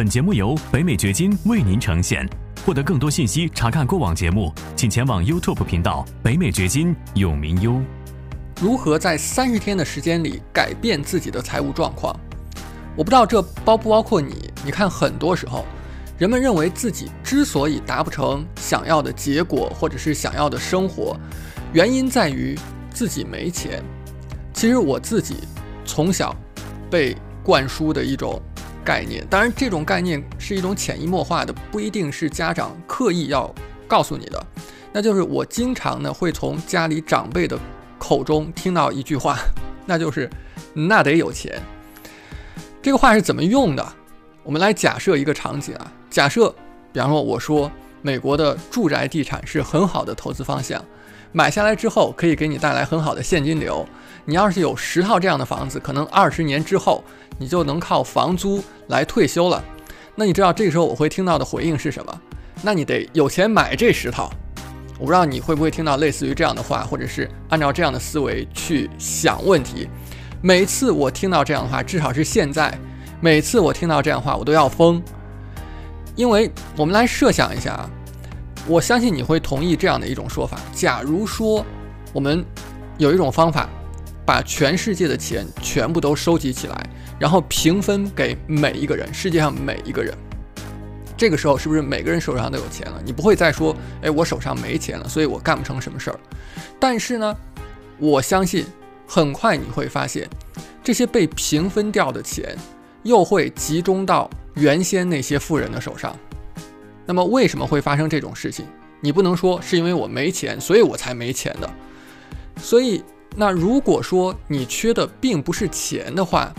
本节目由北美掘金为您呈现。获得更多信息，查看过往节目，请前往 YouTube 频道“北美掘金”永明优。如何在三十天的时间里改变自己的财务状况？我不知道这包不包括你。你看，很多时候，人们认为自己之所以达不成想要的结果，或者是想要的生活，原因在于自己没钱。其实我自己从小被灌输的一种概念，当然这种概念是一种潜移默化的，不一定是家长刻意要告诉你的。那就是我经常呢会从家里长辈的口中听到一句话，那就是“那得有钱”。这个话是怎么用的？我们来假设一个场景啊，假设，比方说我说美国的住宅地产是很好的投资方向，买下来之后可以给你带来很好的现金流。你要是有十套这样的房子，可能二十年之后你就能靠房租来退休了。那你知道这个时候我会听到的回应是什么？那你得有钱买这十套。我不知道你会不会听到类似于这样的话，或者是按照这样的思维去想问题。每次我听到这样的话，至少是现在，每次我听到这样的话，我都要疯。因为我们来设想一下啊，我相信你会同意这样的一种说法：假如说我们有一种方法，把全世界的钱全部都收集起来，然后平分给每一个人，世界上每一个人。这个时候是不是每个人手上都有钱了？你不会再说，哎，我手上没钱了，所以我干不成什么事儿。但是呢，我相信很快你会发现，这些被平分掉的钱又会集中到原先那些富人的手上。那么为什么会发生这种事情？你不能说是因为我没钱，所以我才没钱的。所以，那如果说你缺的并不是钱的话，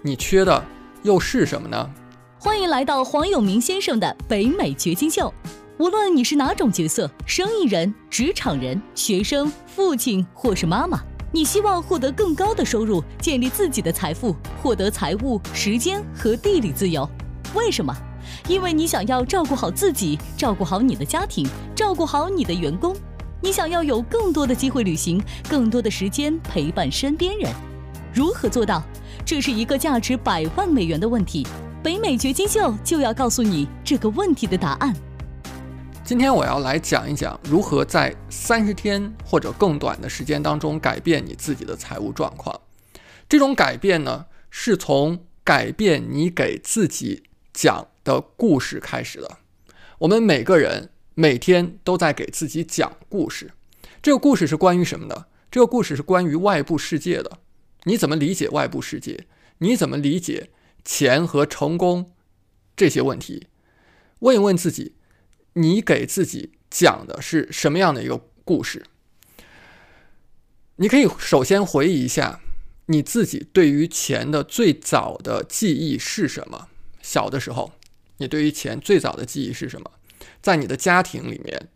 你缺的又是什么呢？欢迎来到黄永明先生的北美掘金秀。无论你是哪种角色，生意人、职场人、学生、父亲或是妈妈，你希望获得更高的收入，建立自己的财富，获得财务、时间和地理自由。为什么？因为你想要照顾好自己，照顾好你的家庭，照顾好你的员工。你想要有更多的机会旅行，更多的时间陪伴身边人。如何做到？这是一个价值百万美元的问题。北美掘金秀就要告诉你这个问题的答案。今天我要来讲一讲如何在三十天或者更短的时间当中改变你自己的财务状况。这种改变呢，是从改变你给自己讲的故事开始的。我们每个人每天都在给自己讲故事。这个故事是关于什么的？这个故事是关于外部世界的。你怎么理解外部世界？你怎么理解？钱和成功这些问题，问一问自己，你给自己讲的是什么样的一个故事？你可以首先回忆一下你自己对于钱的最早的记忆是什么？小的时候，你对于钱最早的记忆是什么？在你的家庭里面，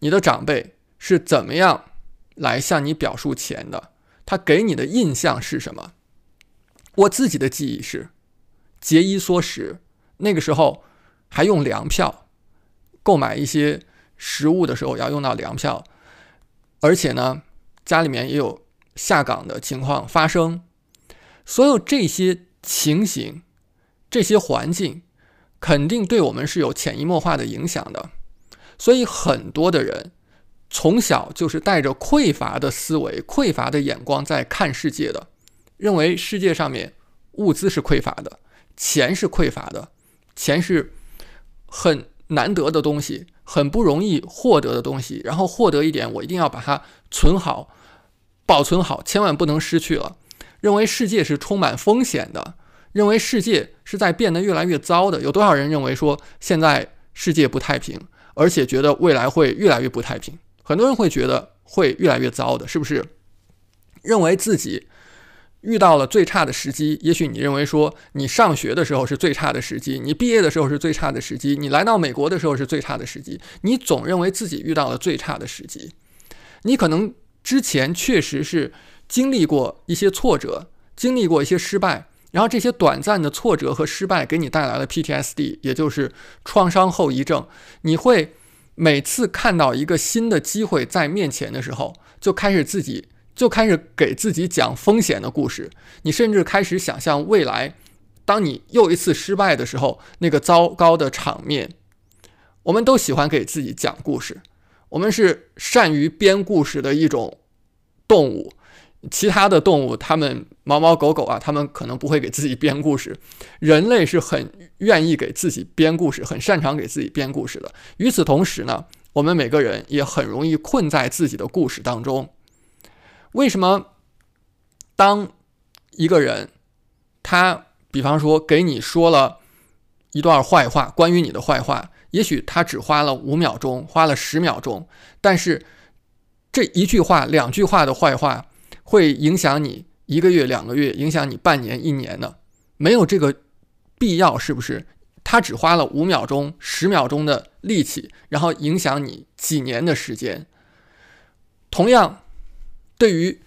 你的长辈是怎么样来向你表述钱的？他给你的印象是什么？我自己的记忆是。节衣缩食，那个时候还用粮票购买一些食物的时候要用到粮票，而且呢，家里面也有下岗的情况发生。所有这些情形、这些环境，肯定对我们是有潜移默化的影响的。所以很多的人从小就是带着匮乏的思维、匮乏的眼光在看世界的，认为世界上面物资是匮乏的。钱是匮乏的，钱是很难得的东西，很不容易获得的东西。然后获得一点，我一定要把它存好、保存好，千万不能失去了。认为世界是充满风险的，认为世界是在变得越来越糟的。有多少人认为说现在世界不太平，而且觉得未来会越来越不太平？很多人会觉得会越来越糟的，是不是？认为自己。遇到了最差的时机，也许你认为说你上学的时候是最差的时机，你毕业的时候是最差的时机，你来到美国的时候是最差的时机，你总认为自己遇到了最差的时机。你可能之前确实是经历过一些挫折，经历过一些失败，然后这些短暂的挫折和失败给你带来了 PTSD，也就是创伤后遗症。你会每次看到一个新的机会在面前的时候，就开始自己。就开始给自己讲风险的故事，你甚至开始想象未来当你又一次失败的时候，那个糟糕的场面，我们都喜欢给自己讲故事。我们是善于编故事的一种动物。其他的动物，它们猫猫狗狗啊，它们可能不会给自己编故事。人类是很愿意给自己编故事，很擅长给自己编故事的。与此同时呢，我们每个人也很容易困在自己的故事当中。为什么？当一个人他比方说给你说了一段坏话，关于你的坏话，也许他只花了五秒钟，花了十秒钟，但是这一句话、两句话的坏话。会影响你一个月、两个月，影响你半年、一年的，没有这个必要，是不是？他只花了五秒钟、十秒钟的力气，然后影响你几年的时间。同样，对于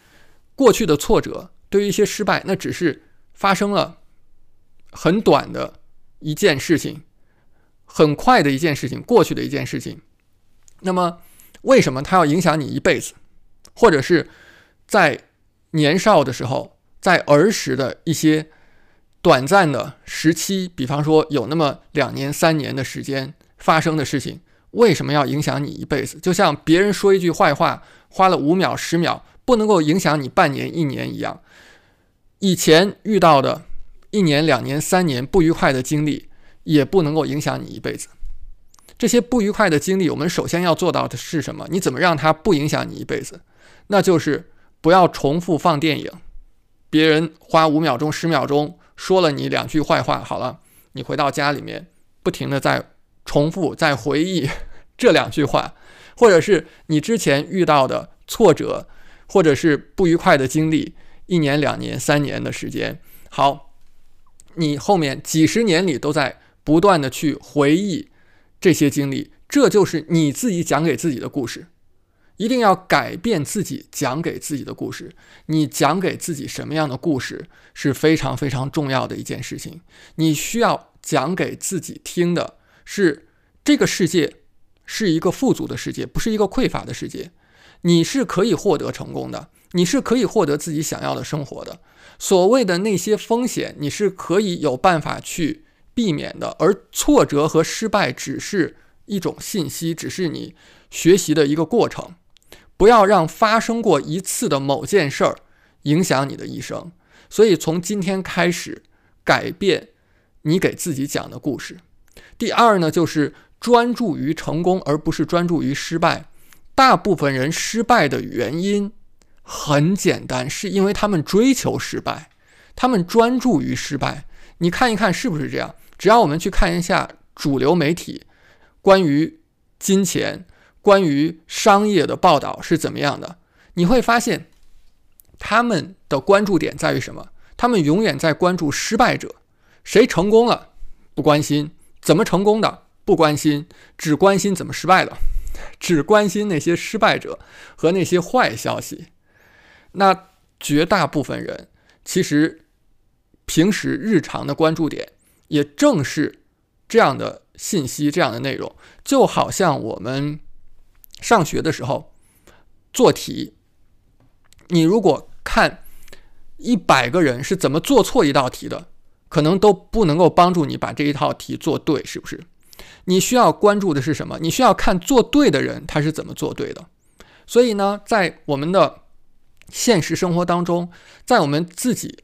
过去的挫折，对于一些失败，那只是发生了很短的一件事情，很快的一件事情，过去的一件事情。那么，为什么它要影响你一辈子，或者是在？年少的时候，在儿时的一些短暂的时期，比方说有那么两年、三年的时间发生的事情，为什么要影响你一辈子？就像别人说一句坏话，花了五秒、十秒，不能够影响你半年、一年一样。以前遇到的一年、两年、三年不愉快的经历，也不能够影响你一辈子。这些不愉快的经历，我们首先要做到的是什么？你怎么让它不影响你一辈子？那就是。不要重复放电影，别人花五秒钟、十秒钟说了你两句坏话，好了，你回到家里面，不停的在重复、在回忆 这两句话，或者是你之前遇到的挫折，或者是不愉快的经历，一年、两年、三年的时间，好，你后面几十年里都在不断的去回忆这些经历，这就是你自己讲给自己的故事。一定要改变自己讲给自己的故事。你讲给自己什么样的故事是非常非常重要的一件事情。你需要讲给自己听的是，这个世界是一个富足的世界，不是一个匮乏的世界。你是可以获得成功的，你是可以获得自己想要的生活的。所谓的那些风险，你是可以有办法去避免的。而挫折和失败只是一种信息，只是你学习的一个过程。不要让发生过一次的某件事儿影响你的一生。所以从今天开始，改变你给自己讲的故事。第二呢，就是专注于成功，而不是专注于失败。大部分人失败的原因很简单，是因为他们追求失败，他们专注于失败。你看一看是不是这样？只要我们去看一下主流媒体关于金钱。关于商业的报道是怎么样的？你会发现，他们的关注点在于什么？他们永远在关注失败者，谁成功了不关心，怎么成功的不关心，只关心怎么失败的，只关心那些失败者和那些坏消息。那绝大部分人其实平时日常的关注点，也正是这样的信息、这样的内容，就好像我们。上学的时候做题，你如果看一百个人是怎么做错一道题的，可能都不能够帮助你把这一套题做对，是不是？你需要关注的是什么？你需要看做对的人他是怎么做对的。所以呢，在我们的现实生活当中，在我们自己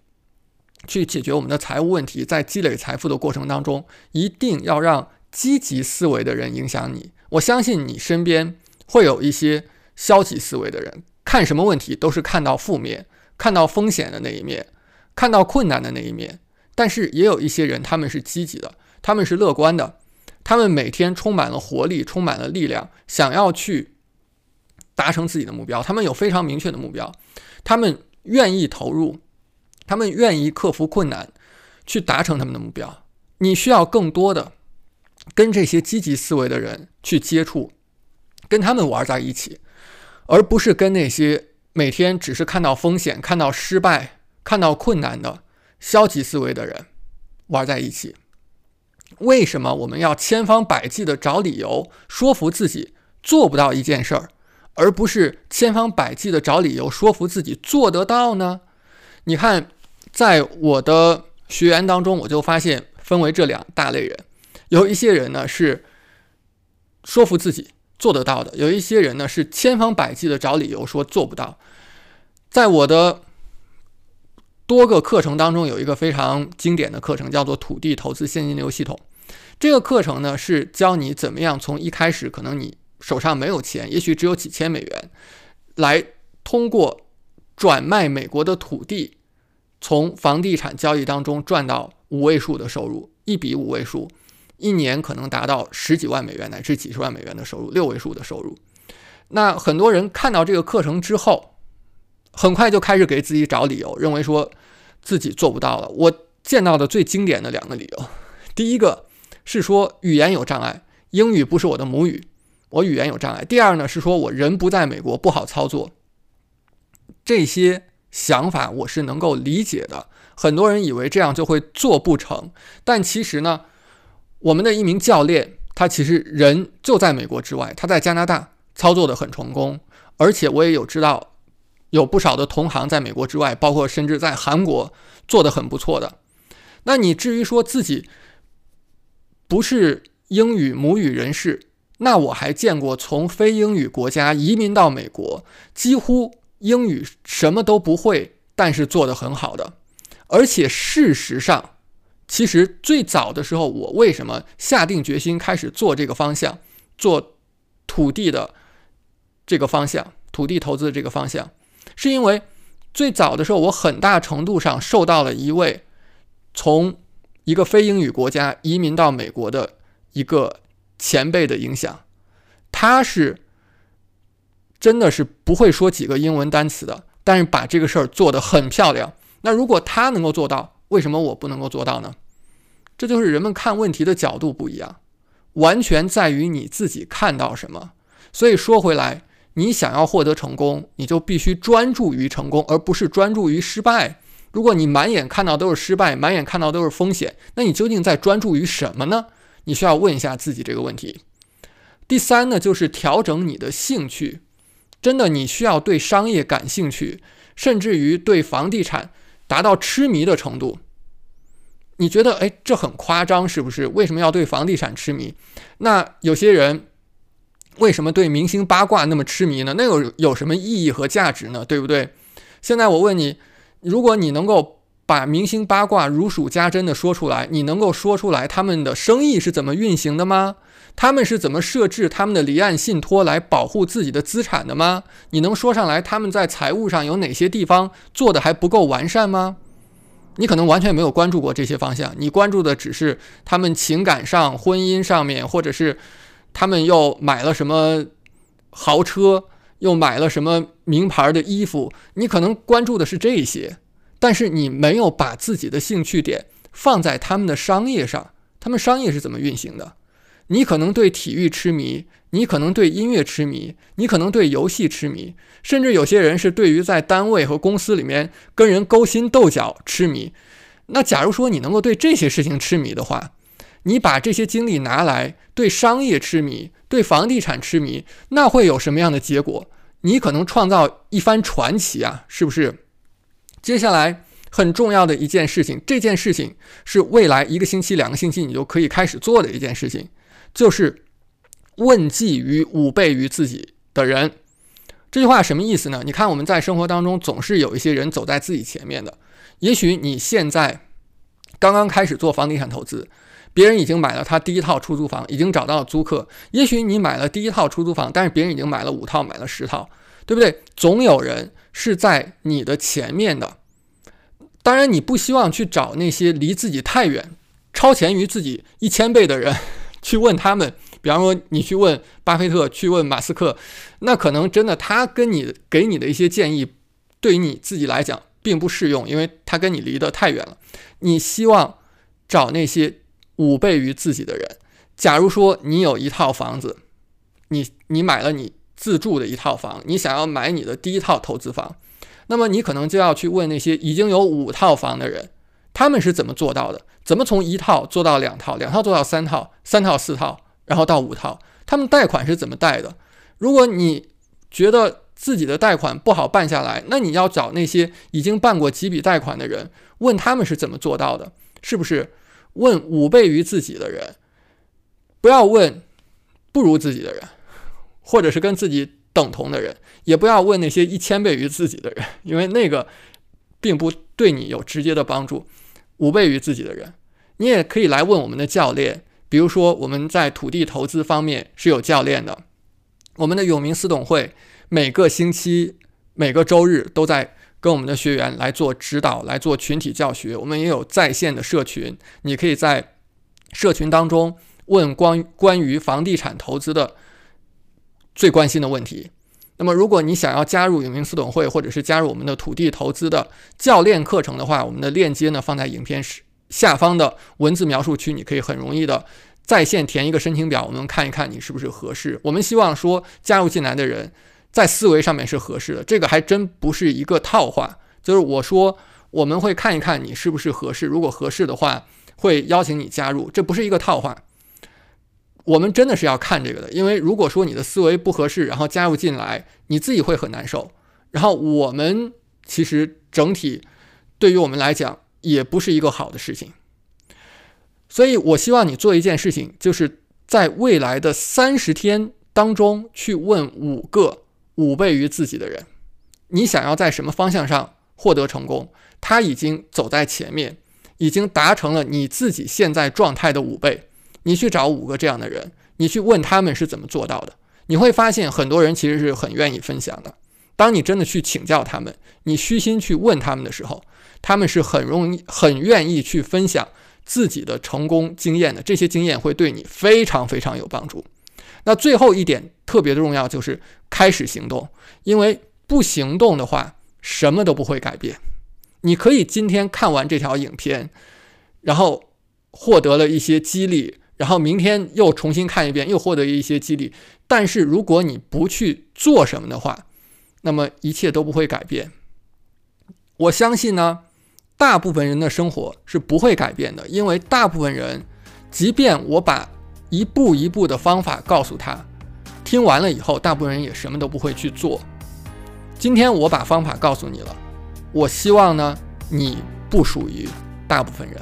去解决我们的财务问题，在积累财富的过程当中，一定要让积极思维的人影响你。我相信你身边。会有一些消极思维的人，看什么问题都是看到负面、看到风险的那一面、看到困难的那一面。但是也有一些人，他们是积极的，他们是乐观的，他们每天充满了活力，充满了力量，想要去达成自己的目标。他们有非常明确的目标，他们愿意投入，他们愿意克服困难，去达成他们的目标。你需要更多的跟这些积极思维的人去接触。跟他们玩在一起，而不是跟那些每天只是看到风险、看到失败、看到困难的消极思维的人玩在一起。为什么我们要千方百计的找理由说服自己做不到一件事儿，而不是千方百计的找理由说服自己做得到呢？你看，在我的学员当中，我就发现分为这两大类人，有一些人呢是说服自己做得到的，有一些人呢是千方百计的找理由说做不到。在我的多个课程当中，有一个非常经典的课程，叫做土地投资现金流系统。这个课程呢是教你怎么样从一开始可能你手上没有钱，也许只有几千美元，来通过转卖美国的土地。从房地产交易当中赚到五位数的收入，一笔五位数，一年可能达到十几万美元乃至几十万美元的收入，六位数的收入。那很多人看到这个课程之后，很快就开始给自己找理由，认为说自己做不到了。我见到的最经典的两个理由，第一个是说语言有障碍，英语不是我的母语，我语言有障碍。第二呢是说我人不在美国，不好操作。这些。想法我是能够理解的，很多人以为这样就会做不成，但其实呢，我们的一名教练，他其实人就在美国之外，他在加拿大操作的很成功，而且我也有知道有不少的同行在美国之外，包括甚至在韩国做的很不错的。那你至于说自己不是英语母语人士，那我还见过从非英语国家移民到美国，几乎。英语什么都不会，但是做得很好的。而且事实上，其实最早的时候，我为什么下定决心开始做这个方向，做土地的这个方向，土地投资的这个方向，是因为最早的时候，我很大程度上受到了一位从一个非英语国家移民到美国的一个前辈的影响，他是。真的是不会说几个英文单词的，但是把这个事儿做得很漂亮。那如果他能够做到，为什么我不能够做到呢？这就是人们看问题的角度不一样，完全在于你自己看到什么。所以说回来，你想要获得成功，你就必须专注于成功，而不是专注于失败。如果你满眼看到都是失败，满眼看到都是风险，那你究竟在专注于什么呢？你需要问一下自己这个问题。第三呢，就是调整你的兴趣。真的，你需要对商业感兴趣，甚至于对房地产达到痴迷的程度。你觉得，哎，这很夸张，是不是？为什么要对房地产痴迷？那有些人为什么对明星八卦那么痴迷呢？那有有什么意义和价值呢？对不对？现在我问你，如果你能够把明星八卦如数家珍的说出来，你能够说出来他们的生意是怎么运行的吗？他们是怎么设置他们的离岸信托来保护自己的资产的吗？你能说上来他们在财务上有哪些地方做的还不够完善吗？你可能完全没有关注过这些方向，你关注的只是他们情感上、婚姻上面，或者是他们又买了什么豪车，又买了什么名牌的衣服，你可能关注的是这些，但是你没有把自己的兴趣点放在他们的商业上，他们商业是怎么运行的？你可能对体育痴迷，你可能对音乐痴迷，你可能对游戏痴迷，甚至有些人是对于在单位和公司里面跟人勾心斗角痴迷。那假如说你能够对这些事情痴迷的话，你把这些精力拿来对商业痴迷、对房地产痴迷，那会有什么样的结果？你可能创造一番传奇啊，是不是？接下来很重要的一件事情，这件事情是未来一个星期、两个星期你就可以开始做的一件事情。就是问计于五倍于自己的人，这句话什么意思呢？你看我们在生活当中总是有一些人走在自己前面的。也许你现在刚刚开始做房地产投资，别人已经买了他第一套出租房，已经找到了租客。也许你买了第一套出租房，但是别人已经买了五套，买了十套，对不对？总有人是在你的前面的。当然，你不希望去找那些离自己太远、超前于自己一千倍的人。去问他们，比方说你去问巴菲特，去问马斯克，那可能真的他跟你给你的一些建议，对于你自己来讲并不适用，因为他跟你离得太远了。你希望找那些五倍于自己的人。假如说你有一套房子，你你买了你自住的一套房，你想要买你的第一套投资房，那么你可能就要去问那些已经有五套房的人。他们是怎么做到的？怎么从一套做到两套，两套做到三套，三套四套，然后到五套？他们贷款是怎么贷的？如果你觉得自己的贷款不好办下来，那你要找那些已经办过几笔贷款的人，问他们是怎么做到的。是不是问五倍于自己的人，不要问不如自己的人，或者是跟自己等同的人，也不要问那些一千倍于自己的人，因为那个并不对你有直接的帮助。五倍于自己的人，你也可以来问我们的教练，比如说我们在土地投资方面是有教练的，我们的永明私董会每个星期每个周日都在。跟我们的学员来做指导，来做群体教学。我们也有在线的社群，你可以在社群当中问关关于房地产投资的最关心的问题。那么，如果你想要加入永明私董会，或者是加入我们的土地投资的教练课程的话，我们的链接呢放在影片下方的文字描述区，你可以很容易的在线填一个申请表，我们看一看你是不是合适。我们希望说加入进来的人。在思维上面是合适的，这个还真不是一个套话。就是我说我们会看一看你是不是合适，如果合适的话，会邀请你加入，这不是一个套话。我们真的是要看这个的，因为如果说你的思维不合适，然后加入进来，你自己会很难受。然后我们其实整体对于我们来讲也不是一个好的事情。所以我希望你做一件事情，就是在未来的三十天当中去问五个。五倍于自己的人，你想要在什么方向上获得成功？他已经走在前面，已经达成了你自己现在状态的五倍。你去找五个这样的人，你去问他们是怎么做到的，你会发现很多人其实是很愿意分享的。当你真的去请教他们，你虚心去问他们的时候，他们是很容易、很愿意去分享自己的成功经验的。这些经验会对你非常非常有帮助。那最后一点特别的重要，就是开始行动。因为不行动的话，什么都不会改变。你可以今天看完这条影片，然后获得了一些激励，然后明天又重新看一遍，又获得一些激励。但是如果你不去做什么的话，那么一切都不会改变。我相信呢，大部分人的生活是不会改变的，因为大部分人，即便我把。一步一步的方法告诉他，听完了以后，大部分人也什么都不会去做。今天我把方法告诉你了，我希望呢，你不属于大部分人。